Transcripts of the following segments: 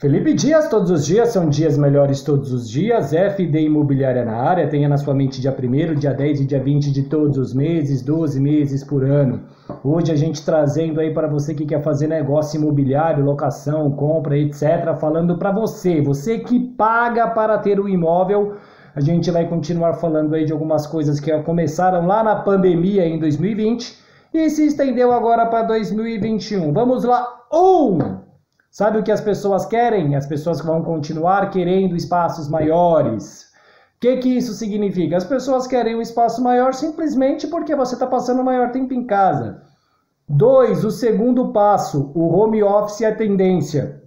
Felipe Dias, todos os dias são dias melhores todos os dias. FD Imobiliária na área, tenha na sua mente dia 1 dia 10 e dia 20 de todos os meses, 12 meses por ano. Hoje a gente trazendo aí para você que quer fazer negócio imobiliário, locação, compra, etc. Falando para você, você que paga para ter o imóvel. A gente vai continuar falando aí de algumas coisas que começaram lá na pandemia em 2020 e se estendeu agora para 2021. Vamos lá. Um! Sabe o que as pessoas querem? As pessoas vão continuar querendo espaços maiores. O que, que isso significa? As pessoas querem um espaço maior simplesmente porque você está passando maior tempo em casa. Dois, o segundo passo, o home office é a tendência.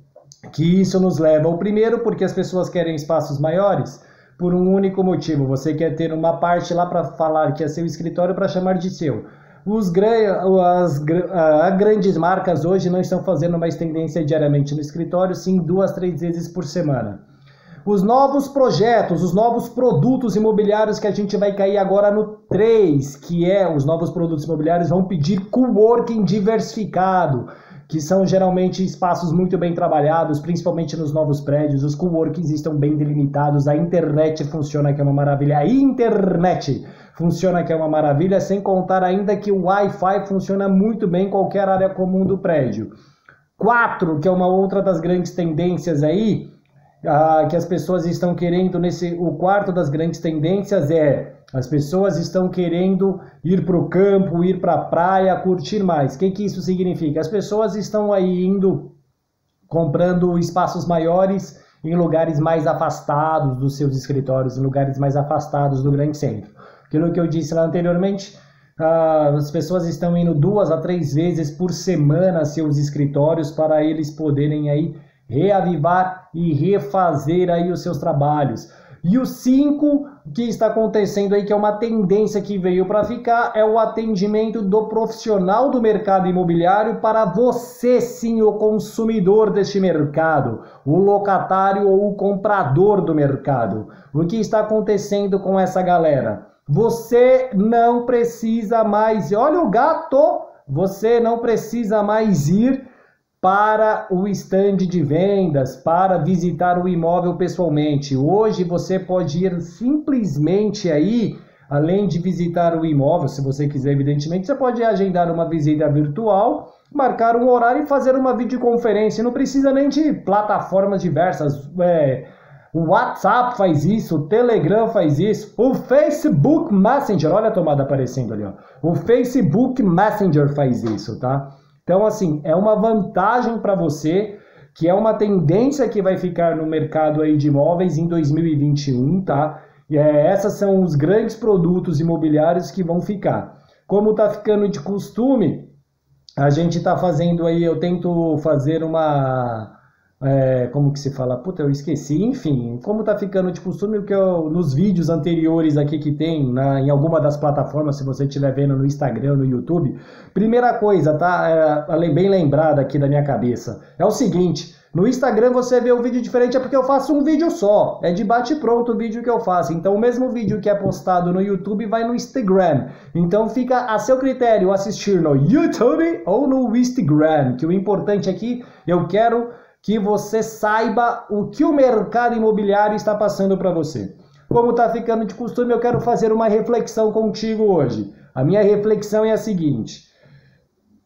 Que isso nos leva ao primeiro, porque as pessoas querem espaços maiores, por um único motivo. Você quer ter uma parte lá para falar que é seu escritório para chamar de seu. Os, as, as grandes marcas hoje não estão fazendo mais tendência diariamente no escritório, sim duas, três vezes por semana. Os novos projetos, os novos produtos imobiliários que a gente vai cair agora no 3, que é os novos produtos imobiliários vão pedir coworking diversificado, que são geralmente espaços muito bem trabalhados, principalmente nos novos prédios. Os coworkings estão bem delimitados, a internet funciona que é uma maravilha. A internet funciona que é uma maravilha, sem contar ainda que o Wi-Fi funciona muito bem em qualquer área comum do prédio. Quatro, que é uma outra das grandes tendências aí, ah, que as pessoas estão querendo nesse. O quarto das grandes tendências é as pessoas estão querendo ir para o campo, ir para a praia, curtir mais. O que, que isso significa? As pessoas estão aí indo comprando espaços maiores em lugares mais afastados dos seus escritórios, em lugares mais afastados do grande centro. Aquilo que eu disse lá anteriormente, uh, as pessoas estão indo duas a três vezes por semana seus escritórios para eles poderem aí reavivar e refazer aí os seus trabalhos. E o cinco que está acontecendo aí, que é uma tendência que veio para ficar, é o atendimento do profissional do mercado imobiliário para você, sim, o consumidor deste mercado, o locatário ou o comprador do mercado. O que está acontecendo com essa galera? Você não precisa mais. Olha o gato! Você não precisa mais ir para o estande de vendas, para visitar o imóvel pessoalmente. Hoje você pode ir simplesmente aí, além de visitar o imóvel, se você quiser, evidentemente, você pode agendar uma visita virtual, marcar um horário e fazer uma videoconferência. Não precisa nem de plataformas diversas. É, o WhatsApp faz isso, o Telegram faz isso, o Facebook Messenger, olha a tomada aparecendo ali, ó. O Facebook Messenger faz isso, tá? Então, assim, é uma vantagem para você, que é uma tendência que vai ficar no mercado aí de imóveis em 2021, tá? E é, esses são os grandes produtos imobiliários que vão ficar. Como tá ficando de costume, a gente está fazendo aí, eu tento fazer uma é, como que se fala? Puta, eu esqueci. Enfim, como tá ficando de costume, o que eu, nos vídeos anteriores aqui que tem, na, em alguma das plataformas, se você estiver vendo no Instagram, no YouTube, primeira coisa, tá? É, bem lembrada aqui da minha cabeça. É o seguinte. No Instagram você vê um vídeo diferente é porque eu faço um vídeo só. É de bate pronto o vídeo que eu faço. Então o mesmo vídeo que é postado no YouTube vai no Instagram. Então fica a seu critério assistir no YouTube ou no Instagram. Que o importante aqui, eu quero que você saiba o que o mercado imobiliário está passando para você. Como está ficando de costume, eu quero fazer uma reflexão contigo hoje. A minha reflexão é a seguinte: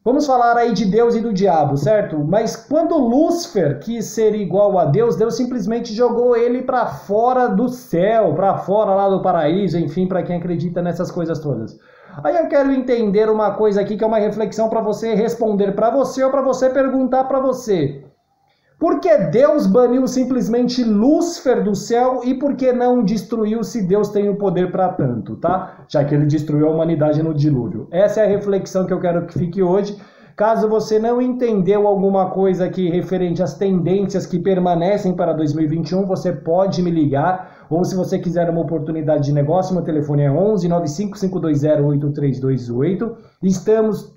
vamos falar aí de Deus e do diabo, certo? Mas quando Lúcifer quis ser igual a Deus, Deus simplesmente jogou ele para fora do céu, para fora lá do paraíso, enfim, para quem acredita nessas coisas todas. Aí eu quero entender uma coisa aqui que é uma reflexão para você responder para você ou para você perguntar para você. Por que Deus baniu simplesmente Lúcifer do céu e por que não destruiu se Deus tem o poder para tanto, tá? Já que ele destruiu a humanidade no dilúvio. Essa é a reflexão que eu quero que fique hoje. Caso você não entendeu alguma coisa aqui referente às tendências que permanecem para 2021, você pode me ligar. Ou se você quiser uma oportunidade de negócio, meu telefone é 11 95520 8328. Estamos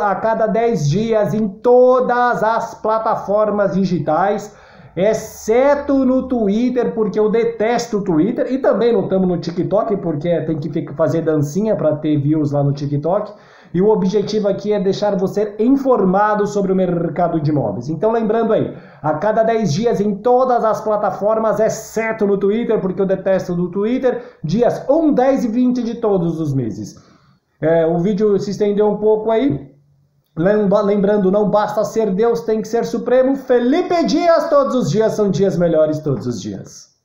a cada 10 dias em todas as plataformas digitais exceto no Twitter, porque eu detesto o Twitter, e também não estamos no TikTok, porque tem que fazer dancinha para ter views lá no TikTok. E o objetivo aqui é deixar você informado sobre o mercado de imóveis. Então lembrando aí, a cada 10 dias em todas as plataformas, exceto no Twitter, porque eu detesto do Twitter, dias 1, 10 e 20 de todos os meses. É, o vídeo se estendeu um pouco aí, Lembrando, não basta ser Deus, tem que ser Supremo. Felipe Dias, todos os dias são dias melhores, todos os dias.